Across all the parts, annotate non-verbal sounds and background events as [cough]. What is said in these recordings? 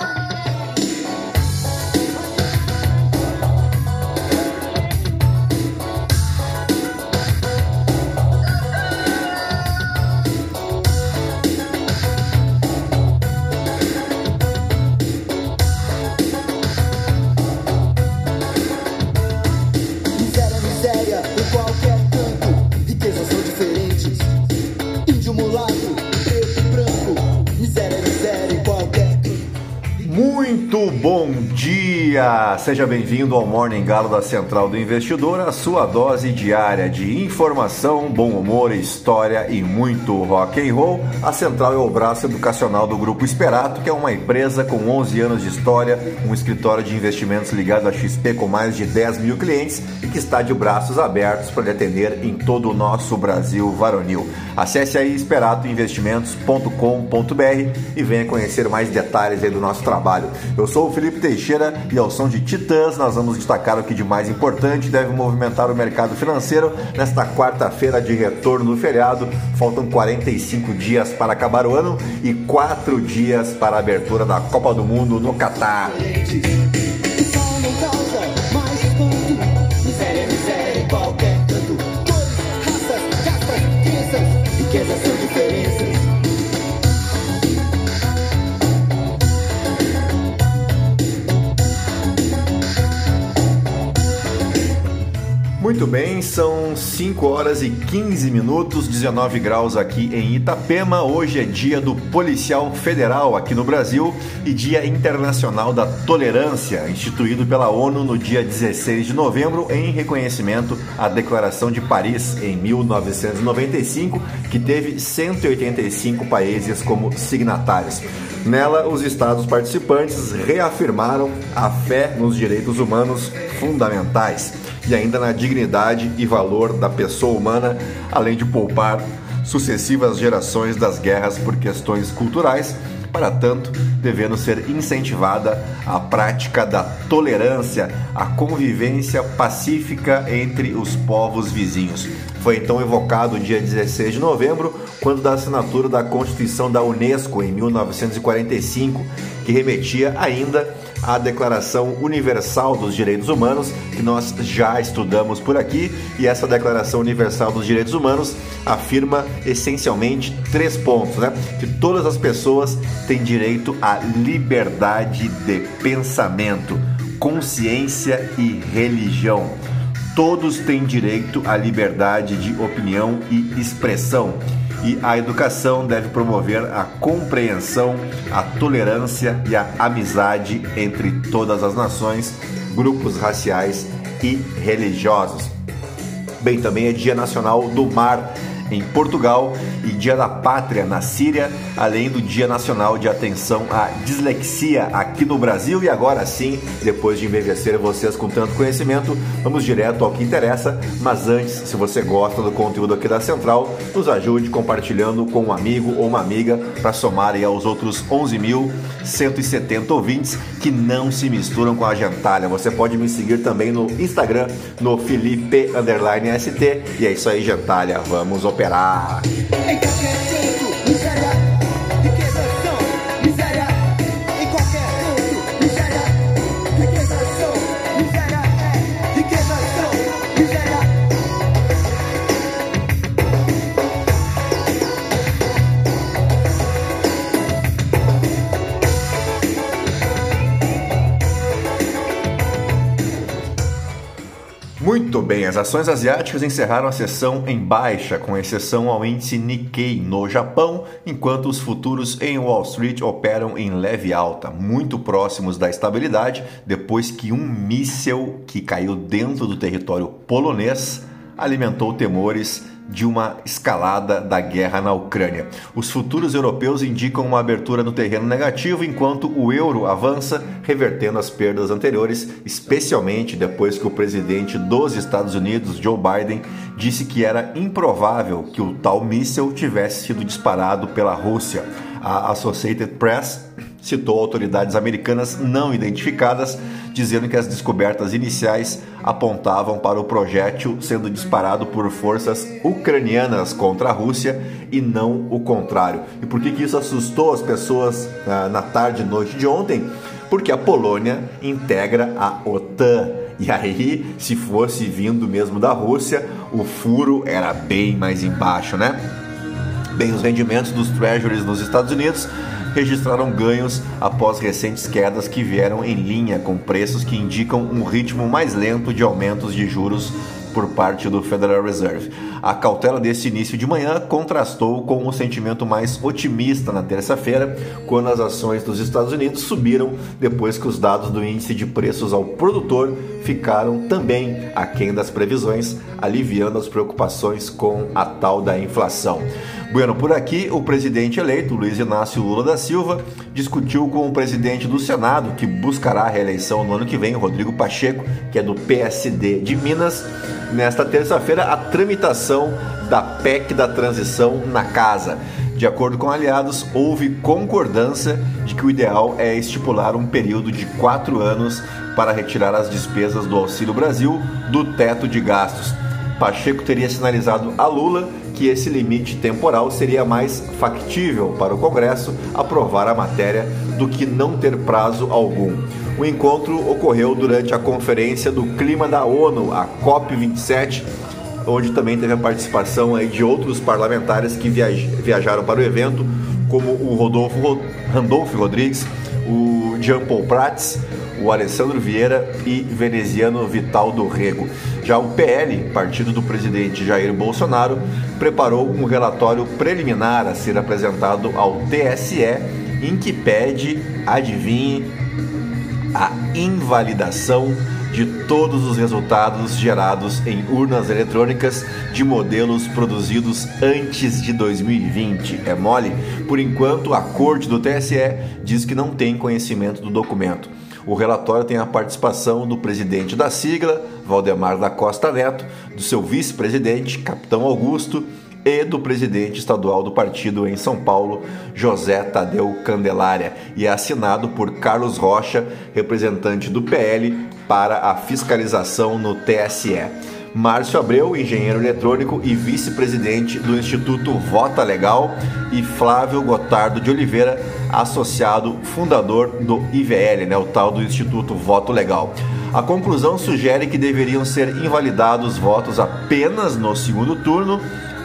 Miséria, dia! Seja bem-vindo ao Morning Galo da Central do Investidor, a sua dose diária de informação, bom humor, história e muito rock and roll. A Central é o braço educacional do Grupo Esperato, que é uma empresa com 11 anos de história, um escritório de investimentos ligado à XP com mais de 10 mil clientes e que está de braços abertos para lhe atender em todo o nosso Brasil varonil. Acesse aí esperatoinvestimentos.com.br e venha conhecer mais detalhes aí do nosso trabalho. Eu sou o Felipe Teixeira e ao som de Titãs nós vamos destacar o que de mais importante deve movimentar o mercado financeiro nesta quarta-feira de retorno do feriado. Faltam 45 dias para acabar o ano e 4 dias para a abertura da Copa do Mundo no Catar. Muito bem, são 5 horas e 15 minutos, 19 graus aqui em Itapema. Hoje é dia do Policial Federal aqui no Brasil e Dia Internacional da Tolerância, instituído pela ONU no dia 16 de novembro em reconhecimento à Declaração de Paris em 1995, que teve 185 países como signatários. Nela, os estados participantes reafirmaram a fé nos direitos humanos fundamentais e ainda na dignidade e valor da pessoa humana, além de poupar sucessivas gerações das guerras por questões culturais. Para tanto, devendo ser incentivada a prática da tolerância, a convivência pacífica entre os povos vizinhos. Foi então evocado o dia 16 de novembro, quando da assinatura da Constituição da Unesco em 1945, que remetia ainda à Declaração Universal dos Direitos Humanos, que nós já estudamos por aqui, e essa Declaração Universal dos Direitos Humanos afirma essencialmente três pontos, né? Que todas as pessoas têm direito à liberdade de pensamento, consciência e religião. Todos têm direito à liberdade de opinião e expressão e a educação deve promover a compreensão, a tolerância e a amizade entre todas as nações, grupos raciais e religiosos. Bem, também é Dia Nacional do Mar em Portugal e Dia da Pátria na Síria, além do Dia Nacional de Atenção à Dislexia no Brasil. E agora sim, depois de envelhecer vocês com tanto conhecimento, vamos direto ao que interessa. Mas antes, se você gosta do conteúdo aqui da Central, nos ajude compartilhando com um amigo ou uma amiga para somar aos outros 11.170 ouvintes que não se misturam com a gentalha. Você pode me seguir também no Instagram, no Felipe ST. E é isso aí, gentalha. Vamos operar. Ações asiáticas encerraram a sessão em baixa, com exceção ao índice Nikkei no Japão, enquanto os futuros em Wall Street operam em leve alta, muito próximos da estabilidade, depois que um míssel que caiu dentro do território polonês alimentou temores de uma escalada da guerra na Ucrânia. Os futuros europeus indicam uma abertura no terreno negativo, enquanto o euro avança, revertendo as perdas anteriores, especialmente depois que o presidente dos Estados Unidos, Joe Biden, disse que era improvável que o tal míssil tivesse sido disparado pela Rússia. A Associated Press citou autoridades americanas não identificadas, dizendo que as descobertas iniciais apontavam para o projétil sendo disparado por forças ucranianas contra a Rússia e não o contrário. E por que, que isso assustou as pessoas ah, na tarde e noite de ontem? Porque a Polônia integra a OTAN. E aí, se fosse vindo mesmo da Rússia, o furo era bem mais embaixo, né? Bem, os rendimentos dos treasuries nos Estados Unidos registraram ganhos após recentes quedas que vieram em linha com preços que indicam um ritmo mais lento de aumentos de juros por parte do Federal Reserve. A cautela desse início de manhã contrastou com o sentimento mais otimista na terça-feira, quando as ações dos Estados Unidos subiram depois que os dados do índice de preços ao produtor ficaram também aquém das previsões, aliviando as preocupações com a tal da inflação. Bueno, por aqui, o presidente eleito, Luiz Inácio Lula da Silva, discutiu com o presidente do Senado, que buscará a reeleição no ano que vem, Rodrigo Pacheco, que é do PSD de Minas, nesta terça-feira, a tramitação da PEC da transição na casa. De acordo com aliados, houve concordância de que o ideal é estipular um período de quatro anos para retirar as despesas do Auxílio Brasil do teto de gastos. Pacheco teria sinalizado a Lula que esse limite temporal seria mais factível para o Congresso aprovar a matéria do que não ter prazo algum. O encontro ocorreu durante a Conferência do Clima da ONU, a COP27, onde também teve a participação de outros parlamentares que viajaram para o evento, como o Rodolfo Randolfo Rodrigues, o Jean Paul Prats, o Alessandro Vieira e veneziano Vital do Rego. Já o PL, partido do presidente Jair Bolsonaro, preparou um relatório preliminar a ser apresentado ao TSE em que pede, adivinhe, a invalidação de todos os resultados gerados em urnas eletrônicas de modelos produzidos antes de 2020. É mole? Por enquanto, a corte do TSE diz que não tem conhecimento do documento. O relatório tem a participação do presidente da sigla, Valdemar da Costa Neto, do seu vice-presidente, Capitão Augusto, e do presidente estadual do partido em São Paulo, José Tadeu Candelária, e é assinado por Carlos Rocha, representante do PL para a fiscalização no TSE. Márcio Abreu, engenheiro eletrônico e vice-presidente do Instituto Vota Legal, e Flávio Gotardo de Oliveira, associado fundador do IVL, né, o tal do Instituto Voto Legal. A conclusão sugere que deveriam ser invalidados votos apenas no segundo turno,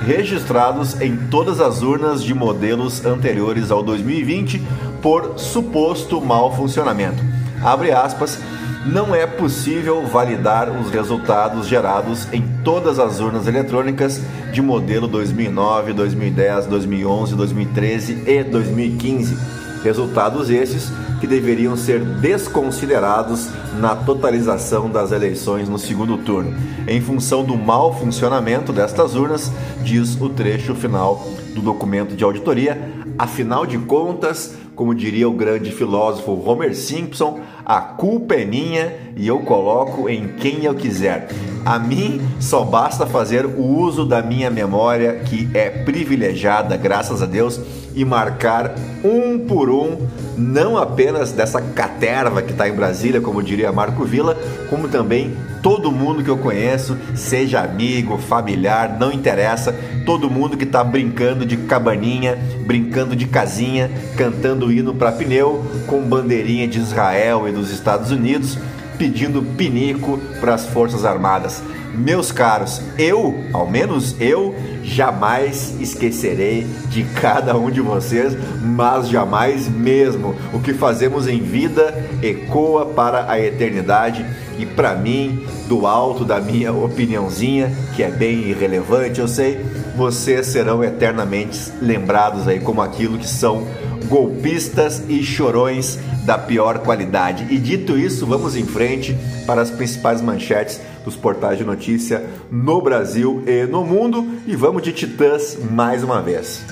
registrados em todas as urnas de modelos anteriores ao 2020 por suposto mau funcionamento. Abre aspas não é possível validar os resultados gerados em todas as urnas eletrônicas de modelo 2009, 2010, 2011, 2013 e 2015. Resultados esses que deveriam ser desconsiderados na totalização das eleições no segundo turno, em função do mau funcionamento destas urnas, diz o trecho final do documento de auditoria. Afinal de contas, como diria o grande filósofo Homer Simpson, a culpa é minha e eu coloco em quem eu quiser. A mim só basta fazer o uso da minha memória, que é privilegiada, graças a Deus, e marcar um por um, não apenas dessa caterva que está em Brasília, como diria Marco Villa, como também todo mundo que eu conheço, seja amigo, familiar, não interessa, todo mundo que está brincando de cabaninha, brincando de casinha, cantando hino para pneu, com bandeirinha de Israel e dos Estados Unidos, pedindo pinico para as Forças Armadas. Meus caros, eu, ao menos eu, jamais esquecerei de cada um de vocês, mas jamais mesmo. O que fazemos em vida ecoa para a eternidade e para mim, do alto da minha opiniãozinha, que é bem irrelevante, eu sei, vocês serão eternamente lembrados aí como aquilo que são golpistas e chorões da pior qualidade. E dito isso, vamos em frente para as principais manchetes dos portais de notícia no Brasil e no mundo e vamos de Titãs mais uma vez.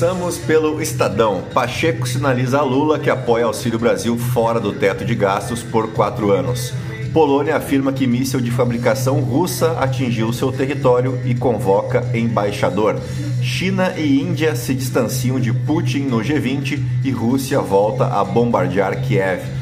Começamos pelo Estadão. Pacheco sinaliza a Lula que apoia Auxílio Brasil fora do teto de gastos por quatro anos. Polônia afirma que míssil de fabricação russa atingiu seu território e convoca embaixador. China e Índia se distanciam de Putin no G20 e Rússia volta a bombardear Kiev.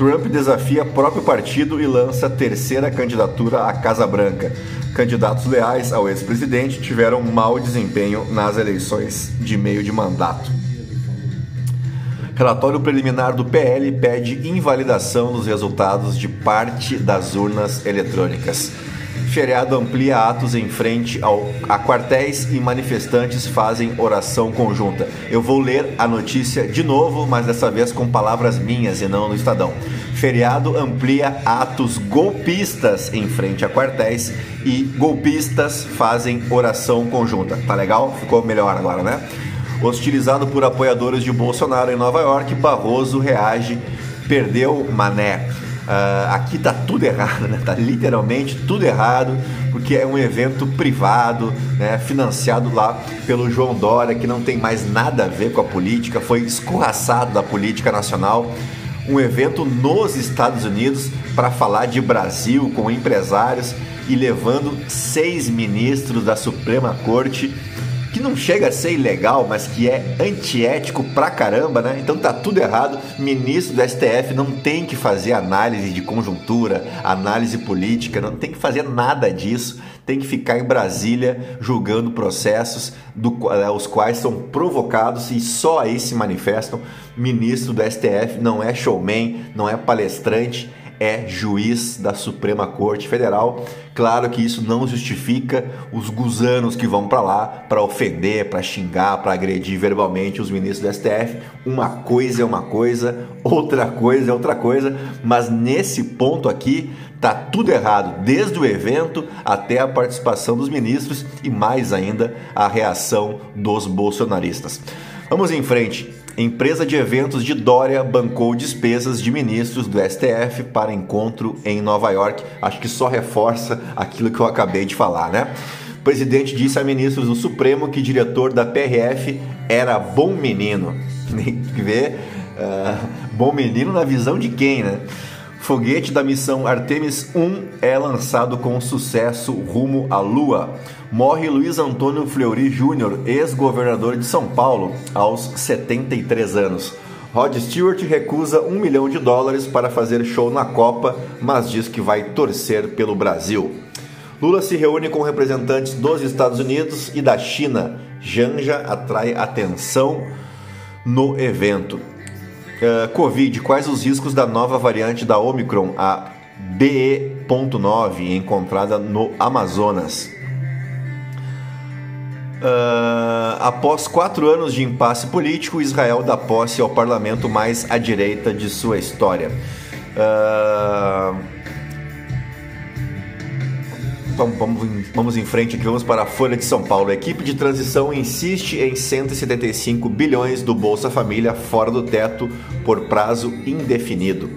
Trump desafia próprio partido e lança terceira candidatura à Casa Branca. Candidatos leais ao ex-presidente tiveram mau desempenho nas eleições de meio de mandato. Relatório preliminar do PL pede invalidação dos resultados de parte das urnas eletrônicas. Feriado amplia atos em frente ao, a quartéis e manifestantes fazem oração conjunta. Eu vou ler a notícia de novo, mas dessa vez com palavras minhas e não no Estadão. Feriado amplia atos golpistas em frente a quartéis e golpistas fazem oração conjunta. Tá legal? Ficou melhor agora, né? Hostilizado por apoiadores de Bolsonaro em Nova York, Barroso reage, perdeu Mané. Uh, aqui tá tudo errado, né? Tá literalmente tudo errado, porque é um evento privado, né? Financiado lá pelo João Dória, que não tem mais nada a ver com a política, foi escorraçado da política nacional. Um evento nos Estados Unidos para falar de Brasil com empresários e levando seis ministros da Suprema Corte que não chega a ser ilegal, mas que é antiético pra caramba, né? Então tá tudo errado. Ministro do STF não tem que fazer análise de conjuntura, análise política, não tem que fazer nada disso. Tem que ficar em Brasília julgando processos do, eh, os quais são provocados e só aí se manifestam. Ministro do STF não é showman, não é palestrante, é juiz da Suprema Corte Federal. Claro que isso não justifica os gusanos que vão para lá para ofender, para xingar, para agredir verbalmente os ministros do STF. Uma coisa é uma coisa, outra coisa é outra coisa, mas nesse ponto aqui tá tudo errado, desde o evento até a participação dos ministros e mais ainda a reação dos bolsonaristas. Vamos em frente. Empresa de eventos de Dória bancou despesas de ministros do STF para encontro em Nova York. Acho que só reforça aquilo que eu acabei de falar, né? O presidente disse a ministros do Supremo que diretor da PRF era bom menino. [laughs] Tem que ver, uh, bom menino na visão de quem, né? Foguete da missão Artemis 1 é lançado com sucesso rumo à Lua. Morre Luiz Antônio Fleury Júnior, ex-governador de São Paulo, aos 73 anos. Rod Stewart recusa um milhão de dólares para fazer show na Copa, mas diz que vai torcer pelo Brasil. Lula se reúne com representantes dos Estados Unidos e da China. Janja atrai atenção no evento. Uh, Covid, quais os riscos da nova variante da Omicron, a BE.9, encontrada no Amazonas? Uh, após quatro anos de impasse político, Israel dá posse ao parlamento mais à direita de sua história. Uh, vamos, vamos, vamos em frente aqui, vamos para a Folha de São Paulo. A equipe de transição insiste em 175 bilhões do Bolsa Família fora do teto por prazo indefinido.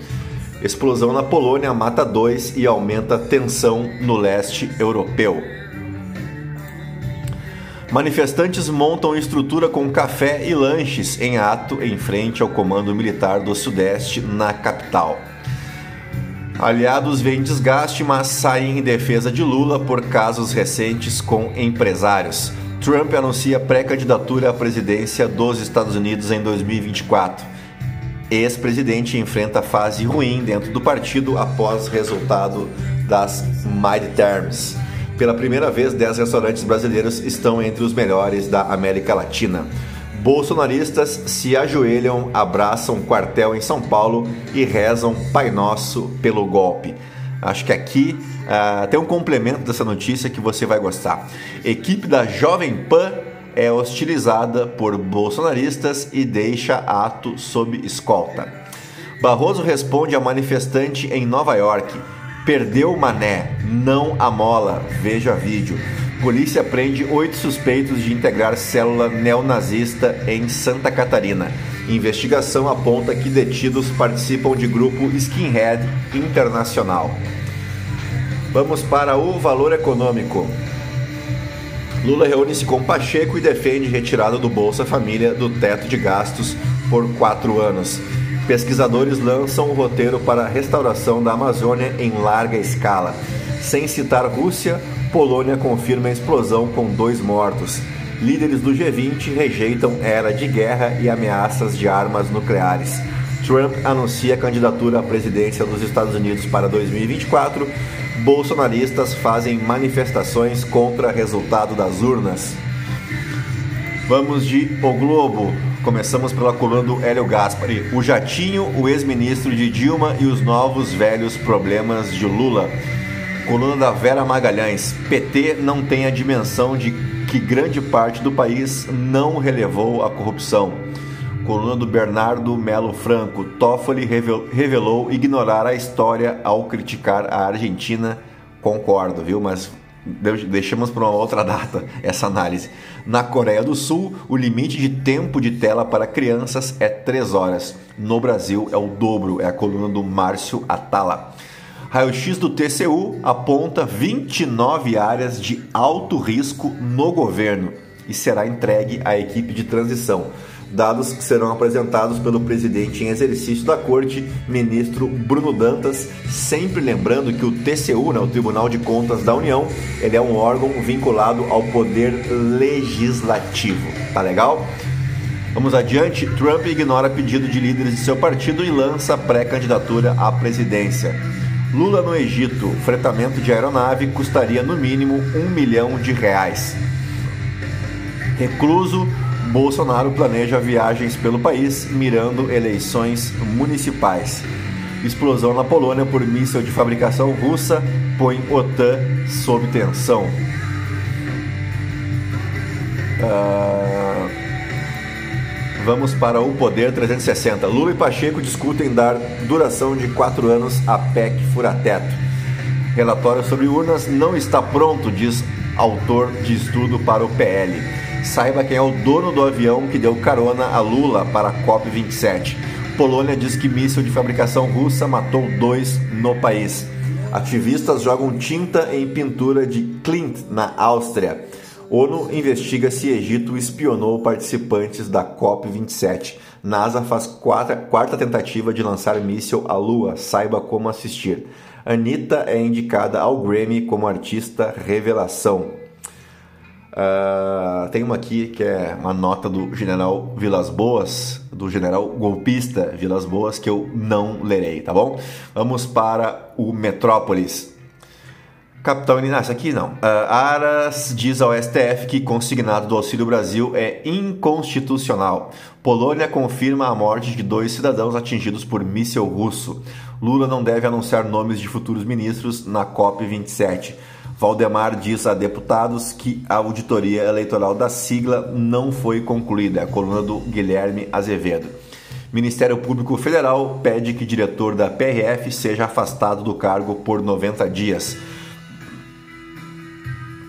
Explosão na Polônia mata dois e aumenta tensão no leste europeu. Manifestantes montam estrutura com café e lanches em ato em frente ao Comando Militar do Sudeste na capital. Aliados veem desgaste, mas saem em defesa de Lula por casos recentes com empresários. Trump anuncia pré-candidatura à presidência dos Estados Unidos em 2024. Ex-presidente enfrenta fase ruim dentro do partido após resultado das midterms. Pela primeira vez, 10 restaurantes brasileiros estão entre os melhores da América Latina. Bolsonaristas se ajoelham, abraçam quartel em São Paulo e rezam Pai Nosso pelo golpe. Acho que aqui uh, tem um complemento dessa notícia que você vai gostar. Equipe da Jovem Pan é hostilizada por bolsonaristas e deixa ato sob escolta. Barroso responde a manifestante em Nova York. Perdeu o mané, não a mola. Veja vídeo. Polícia prende oito suspeitos de integrar célula neonazista em Santa Catarina. Investigação aponta que detidos participam de grupo Skinhead Internacional. Vamos para o valor econômico. Lula reúne-se com Pacheco e defende retirada do Bolsa Família do teto de gastos por quatro anos. Pesquisadores lançam um roteiro para a restauração da Amazônia em larga escala. Sem citar Rússia, Polônia confirma a explosão com dois mortos. Líderes do G20 rejeitam era de guerra e ameaças de armas nucleares. Trump anuncia candidatura à presidência dos Estados Unidos para 2024. Bolsonaristas fazem manifestações contra resultado das urnas. Vamos de O Globo. Começamos pela coluna do Hélio Gaspari. O Jatinho, o ex-ministro de Dilma e os novos velhos problemas de Lula. Coluna da Vera Magalhães. PT não tem a dimensão de que grande parte do país não relevou a corrupção. Coluna do Bernardo Melo Franco. Toffoli revelou ignorar a história ao criticar a Argentina. Concordo, viu? Mas deixamos para uma outra [laughs] data essa análise. Na Coreia do Sul, o limite de tempo de tela para crianças é 3 horas. No Brasil é o dobro, é a coluna do Márcio Atala. Raio-X do TCU aponta 29 áreas de alto risco no governo e será entregue à equipe de transição dados que serão apresentados pelo presidente em exercício da corte, ministro Bruno Dantas, sempre lembrando que o TCU, né, o Tribunal de Contas da União, ele é um órgão vinculado ao poder legislativo. Tá legal? Vamos adiante. Trump ignora pedido de líderes de seu partido e lança pré-candidatura à presidência. Lula no Egito. Fretamento de aeronave custaria no mínimo um milhão de reais. Recluso Bolsonaro planeja viagens pelo país mirando eleições municipais. Explosão na Polônia por míssil de fabricação russa põe OTAN sob tensão. Uh, vamos para o Poder 360. Lula e Pacheco discutem dar duração de quatro anos à PEC Furateto. Relatório sobre urnas não está pronto, diz autor de estudo para o PL saiba quem é o dono do avião que deu carona a Lula para a COP27. Polônia diz que míssil de fabricação russa matou dois no país. Ativistas jogam tinta em pintura de Clint, na Áustria. ONU investiga se Egito espionou participantes da COP27. NASA faz quarta, quarta tentativa de lançar míssil à Lua. Saiba como assistir. Anitta é indicada ao Grammy como artista revelação. Uh, tem uma aqui que é uma nota do general Vilas Boas, do general golpista Vilas Boas, que eu não lerei, tá bom? Vamos para o Metrópolis. Capitão Inácio, aqui não. Uh, Aras diz ao STF que consignado do Auxílio Brasil é inconstitucional. Polônia confirma a morte de dois cidadãos atingidos por míssil russo. Lula não deve anunciar nomes de futuros ministros na COP27. Valdemar diz a deputados que a auditoria eleitoral da sigla não foi concluída. É a coluna do Guilherme Azevedo. Ministério Público Federal pede que diretor da PRF seja afastado do cargo por 90 dias.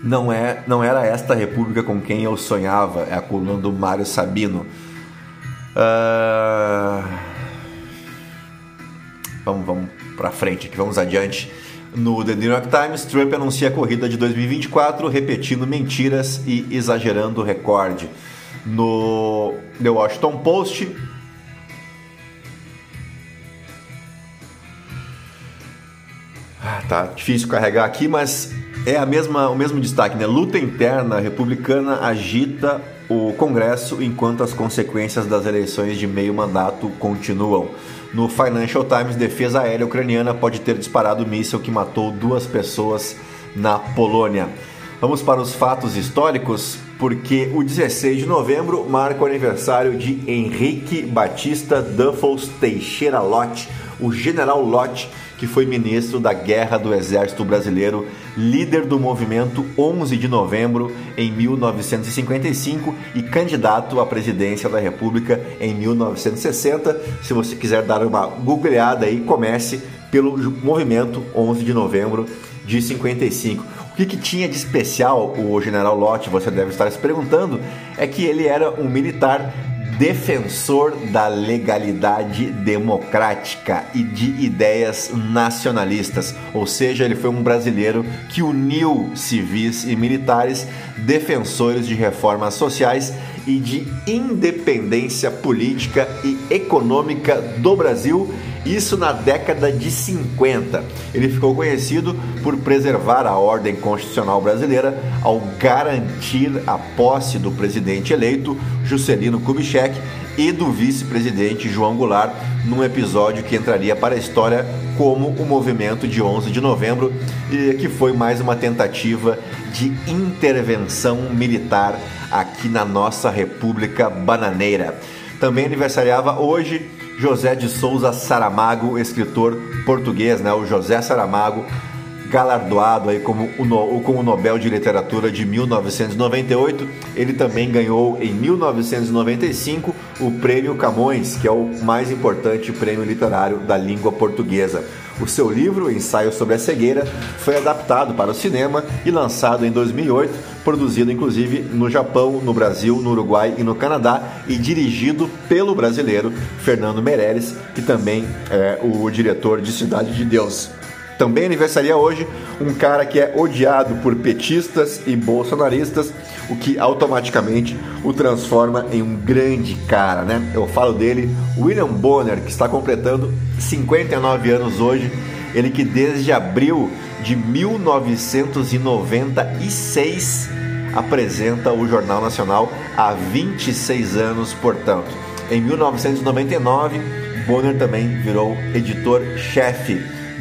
Não, é, não era esta república com quem eu sonhava, é a coluna do Mário Sabino. Uh... Vamos, vamos para frente aqui, vamos adiante. No The New York Times, Trump anuncia a corrida de 2024, repetindo mentiras e exagerando o recorde. No The Washington Post, ah, tá difícil carregar aqui, mas é a mesma, o mesmo destaque, né? Luta interna republicana agita o Congresso enquanto as consequências das eleições de meio mandato continuam. No Financial Times, defesa aérea ucraniana pode ter disparado o míssil que matou duas pessoas na Polônia. Vamos para os fatos históricos, porque o 16 de novembro marca o aniversário de Henrique Batista Duffels Teixeira Lott, o general Lott que foi ministro da Guerra do Exército Brasileiro, líder do movimento 11 de novembro em 1955 e candidato à presidência da República em 1960. Se você quiser dar uma googleada aí, comece pelo movimento 11 de novembro de 55. O que, que, tinha de especial o general Lott, você deve estar se perguntando, é que ele era um militar defensor da legalidade democrática e de ideias nacionalistas, ou seja, ele foi um brasileiro que uniu civis e militares, defensores de reformas sociais e de independência política e econômica do Brasil, isso na década de 50. Ele ficou conhecido por preservar a ordem constitucional brasileira ao garantir a posse do presidente eleito, Juscelino Kubitschek, e do vice-presidente João Goulart, num episódio que entraria para a história como o movimento de 11 de novembro, que foi mais uma tentativa de intervenção militar aqui na nossa República Bananeira. Também aniversariava hoje José de Souza Saramago, escritor português, né? O José Saramago, galardoado aí como o, como o Nobel de Literatura de 1998. Ele também ganhou em 1995 o Prêmio Camões, que é o mais importante prêmio literário da língua portuguesa. O seu livro, Ensaio sobre a Cegueira, foi adaptado para o cinema e lançado em 2008, produzido inclusive no Japão, no Brasil, no Uruguai e no Canadá e dirigido pelo brasileiro Fernando Meirelles, que também é o diretor de Cidade de Deus. Também aniversaria hoje um cara que é odiado por petistas e bolsonaristas, o que automaticamente o transforma em um grande cara, né? Eu falo dele, William Bonner, que está completando 59 anos hoje, ele que desde abril de 1996 apresenta o Jornal Nacional há 26 anos, portanto. Em 1999, Bonner também virou editor-chefe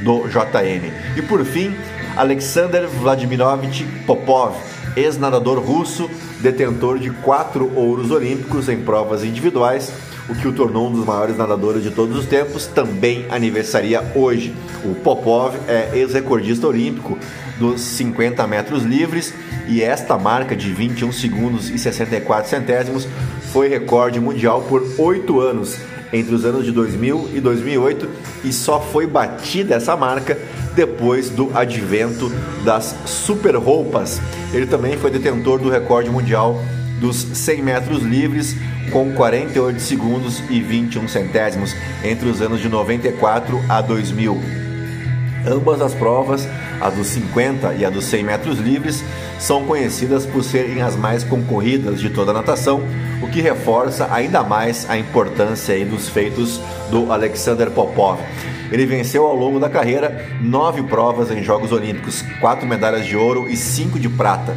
do JN. E por fim, Alexander Vladimirovich Popov, ex-nadador russo, detentor de quatro ouros olímpicos em provas individuais, o que o tornou um dos maiores nadadores de todos os tempos, também aniversaria hoje. O Popov é ex-recordista olímpico dos 50 metros livres e esta marca de 21 segundos e 64 centésimos foi recorde mundial por oito anos entre os anos de 2000 e 2008 e só foi batida essa marca depois do advento das super roupas. Ele também foi detentor do recorde mundial dos 100 metros livres com 48 segundos e 21 centésimos entre os anos de 94 a 2000. Ambas as provas, a dos 50 e a dos 100 metros livres, são conhecidas por serem as mais concorridas de toda a natação, o que reforça ainda mais a importância dos feitos do Alexander Popov. Ele venceu ao longo da carreira nove provas em Jogos Olímpicos, quatro medalhas de ouro e cinco de prata.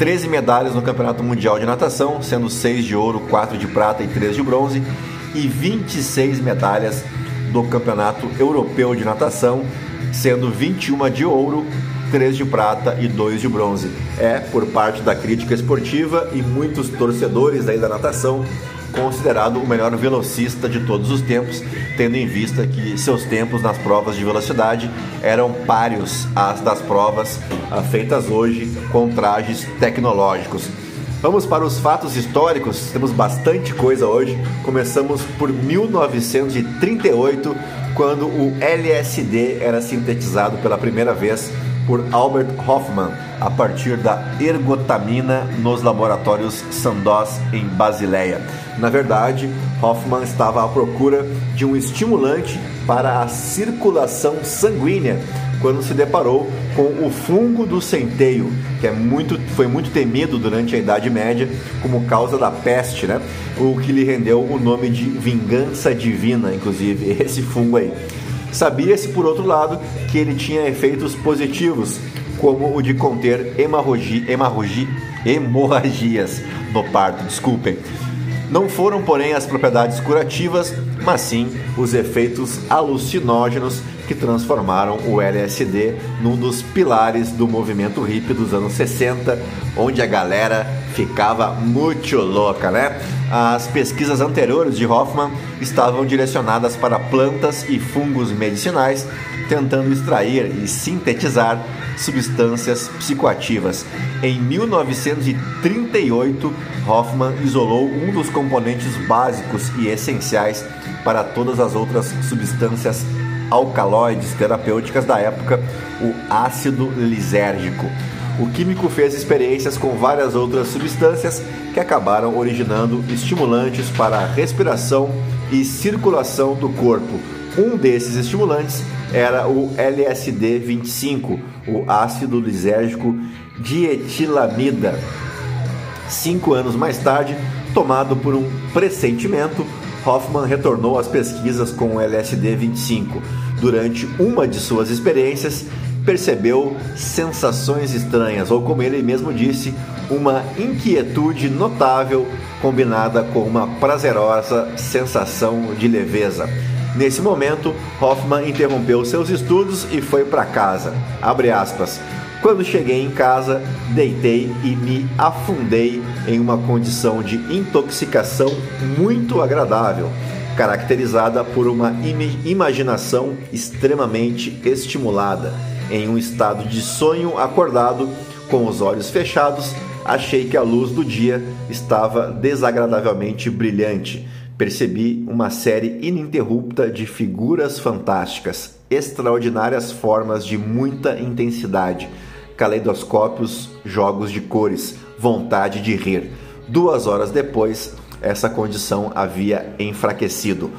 13 medalhas no Campeonato Mundial de Natação, sendo 6 de ouro, 4 de prata e 3 de bronze, e 26 medalhas do Campeonato Europeu de Natação, sendo 21 de ouro, 3 de prata e 2 de bronze. É, por parte da crítica esportiva e muitos torcedores aí da natação, considerado o melhor velocista de todos os tempos, tendo em vista que seus tempos nas provas de velocidade eram páreos às das provas ah, feitas hoje com trajes tecnológicos. Vamos para os fatos históricos, temos bastante coisa hoje. Começamos por 1938, quando o LSD era sintetizado pela primeira vez por Albert Hoffman a partir da ergotamina nos laboratórios Sandoz em Basileia. Na verdade, Hoffman estava à procura de um estimulante para a circulação sanguínea quando se deparou com o fungo do centeio, que é muito, foi muito temido durante a Idade Média como causa da peste, né? O que lhe rendeu o nome de vingança divina, inclusive, esse fungo aí. Sabia-se, por outro lado, que ele tinha efeitos positivos, como o de conter hemorragia, hemorragia, hemorragias no parto, desculpem. Não foram, porém, as propriedades curativas, mas sim os efeitos alucinógenos que transformaram o LSD num dos pilares do movimento hippie dos anos 60, onde a galera ficava muito louca, né? As pesquisas anteriores de Hoffman estavam direcionadas para plantas e fungos medicinais, tentando extrair e sintetizar substâncias psicoativas. Em 1938, Hoffman isolou um dos componentes básicos e essenciais para todas as outras substâncias alcaloides terapêuticas da época, o ácido lisérgico. o químico fez experiências com várias outras substâncias que acabaram originando estimulantes para a respiração e circulação do corpo. Um desses estimulantes era o LSD-25, o ácido lisérgico dietilamida. Cinco anos mais tarde, tomado por um pressentimento, Hoffman retornou às pesquisas com o LSD-25. Durante uma de suas experiências, percebeu sensações estranhas, ou como ele mesmo disse, uma inquietude notável combinada com uma prazerosa sensação de leveza. Nesse momento, Hoffman interrompeu seus estudos e foi para casa. Quando cheguei em casa, deitei e me afundei em uma condição de intoxicação muito agradável, caracterizada por uma imaginação extremamente estimulada. Em um estado de sonho acordado, com os olhos fechados, achei que a luz do dia estava desagradavelmente brilhante. Percebi uma série ininterrupta de figuras fantásticas, extraordinárias formas de muita intensidade caleidoscópios, jogos de cores, vontade de rir. Duas horas depois, essa condição havia enfraquecido.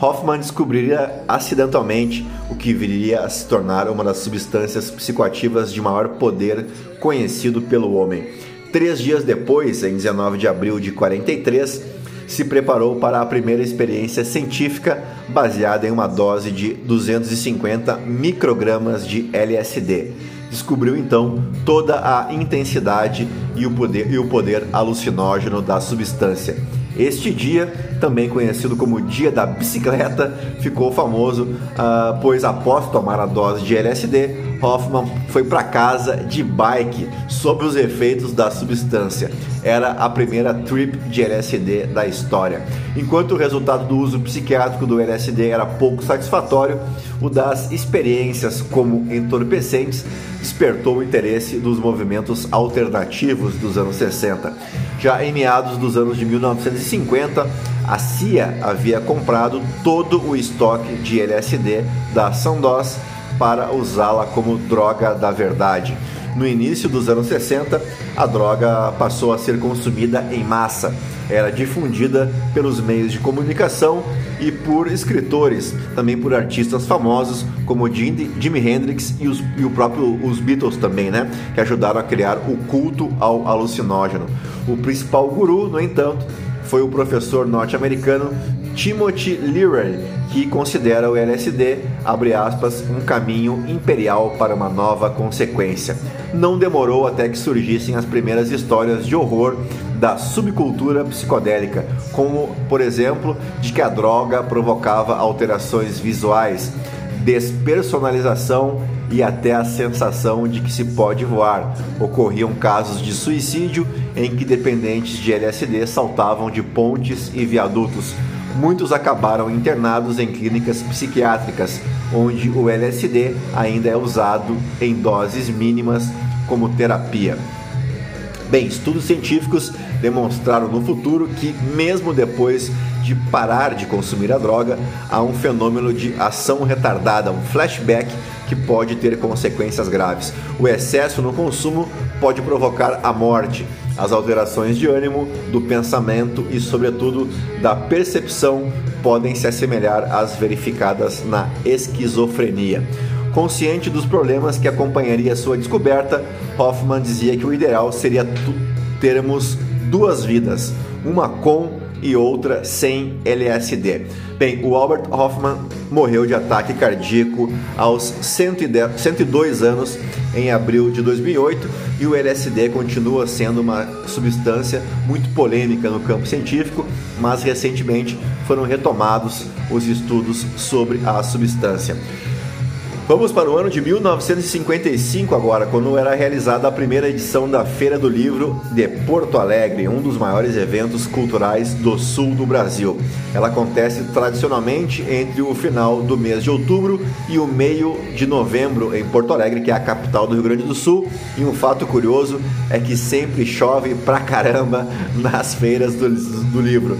Hoffman descobriria acidentalmente o que viria a se tornar uma das substâncias psicoativas de maior poder conhecido pelo homem. Três dias depois, em 19 de abril de 43, se preparou para a primeira experiência científica baseada em uma dose de 250 microgramas de LSD descobriu então toda a intensidade e o poder, e o poder alucinógeno da substância. Este dia, também conhecido como Dia da Bicicleta, ficou famoso, uh, pois após tomar a dose de LSD, Hoffman foi para casa de bike sob os efeitos da substância. Era a primeira trip de LSD da história. Enquanto o resultado do uso psiquiátrico do LSD era pouco satisfatório, o das experiências como entorpecentes despertou o interesse dos movimentos alternativos dos anos 60. Já em meados dos anos de 1950, a CIA havia comprado todo o estoque de LSD da Sandoz para usá-la como droga da verdade. No início dos anos 60, a droga passou a ser consumida em massa. Era difundida pelos meios de comunicação e por escritores, também por artistas famosos como Jimi Hendrix e, os, e o próprio os Beatles também, né? Que ajudaram a criar o culto ao alucinógeno. O principal guru, no entanto, foi o professor norte-americano Timothy Leary, que considera o LSD, abre aspas, um caminho imperial para uma nova consequência. Não demorou até que surgissem as primeiras histórias de horror da subcultura psicodélica, como, por exemplo, de que a droga provocava alterações visuais, despersonalização e até a sensação de que se pode voar. Ocorriam casos de suicídio em que dependentes de LSD saltavam de pontes e viadutos muitos acabaram internados em clínicas psiquiátricas, onde o LSD ainda é usado em doses mínimas como terapia. Bem, estudos científicos demonstraram no futuro que, mesmo depois de parar de consumir a droga, há um fenômeno de ação retardada, um flashback que pode ter consequências graves. O excesso no consumo pode provocar a morte, as alterações de ânimo, do pensamento e, sobretudo, da percepção podem se assemelhar às verificadas na esquizofrenia. Consciente dos problemas que acompanharia sua descoberta, Hoffman dizia que o ideal seria termos duas vidas, uma com e outra sem LSD. Bem, o Albert Hoffman morreu de ataque cardíaco aos 110, 102 anos em abril de 2008 e o LSD continua sendo uma substância muito polêmica no campo científico, mas recentemente foram retomados os estudos sobre a substância. Vamos para o ano de 1955 agora, quando era realizada a primeira edição da Feira do Livro de Porto Alegre, um dos maiores eventos culturais do sul do Brasil. Ela acontece tradicionalmente entre o final do mês de outubro e o meio de novembro em Porto Alegre, que é a capital do Rio Grande do Sul. E um fato curioso é que sempre chove pra caramba [laughs] nas feiras do, do livro.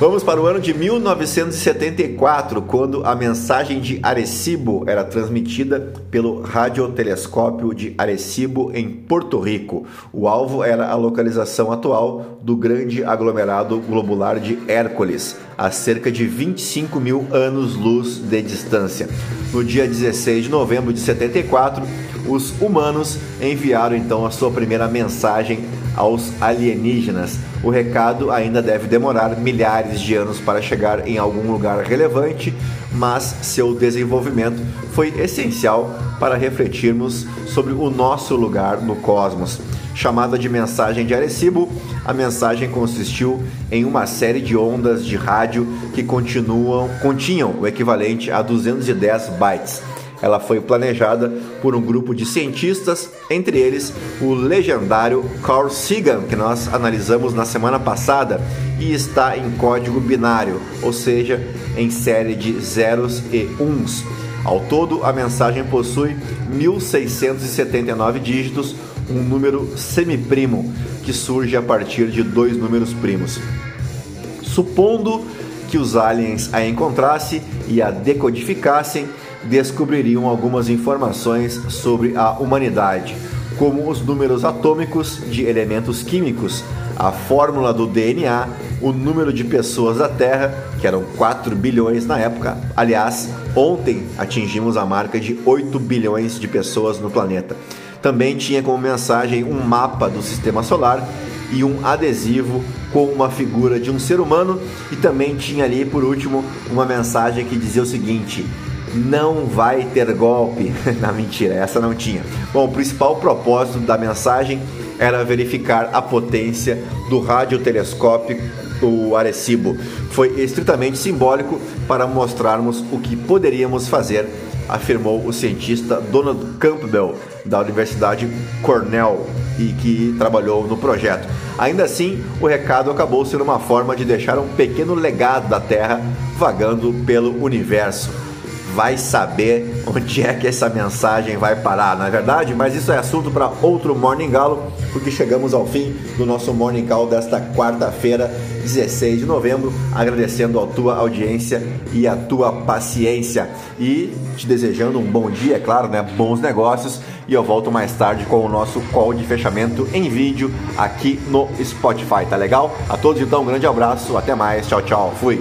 Vamos para o ano de 1974, quando a mensagem de Arecibo era transmitida pelo radiotelescópio de Arecibo em Porto Rico. O alvo era a localização atual do grande aglomerado globular de Hércules, a cerca de 25 mil anos-luz de distância. No dia 16 de novembro de 74, os humanos enviaram então a sua primeira mensagem aos alienígenas. O recado ainda deve demorar milhares de anos para chegar em algum lugar relevante, mas seu desenvolvimento foi essencial para refletirmos sobre o nosso lugar no cosmos. Chamada de mensagem de Arecibo, a mensagem consistiu em uma série de ondas de rádio que continuam, continham o equivalente a 210 bytes ela foi planejada por um grupo de cientistas, entre eles o legendário Carl Sagan, que nós analisamos na semana passada, e está em código binário, ou seja, em série de zeros e uns. Ao todo, a mensagem possui 1679 dígitos, um número semiprimo que surge a partir de dois números primos. Supondo que os aliens a encontrassem e a decodificassem, descobririam algumas informações sobre a humanidade, como os números atômicos de elementos químicos, a fórmula do DNA, o número de pessoas da Terra, que eram 4 bilhões na época. Aliás, ontem atingimos a marca de 8 bilhões de pessoas no planeta. Também tinha como mensagem um mapa do sistema solar e um adesivo com uma figura de um ser humano e também tinha ali por último uma mensagem que dizia o seguinte: não vai ter golpe. [laughs] na mentira, essa não tinha. Bom, o principal propósito da mensagem era verificar a potência do radiotelescópio o Arecibo. Foi estritamente simbólico para mostrarmos o que poderíamos fazer, afirmou o cientista Donald Campbell da Universidade Cornell e que trabalhou no projeto. Ainda assim, o recado acabou sendo uma forma de deixar um pequeno legado da Terra vagando pelo universo vai saber onde é que essa mensagem vai parar, não é verdade? Mas isso é assunto para outro Morning Galo, porque chegamos ao fim do nosso Morning Call desta quarta-feira, 16 de novembro, agradecendo a tua audiência e a tua paciência e te desejando um bom dia, é claro, né? Bons negócios e eu volto mais tarde com o nosso call de fechamento em vídeo aqui no Spotify, tá legal? A todos então um grande abraço, até mais, tchau, tchau, fui.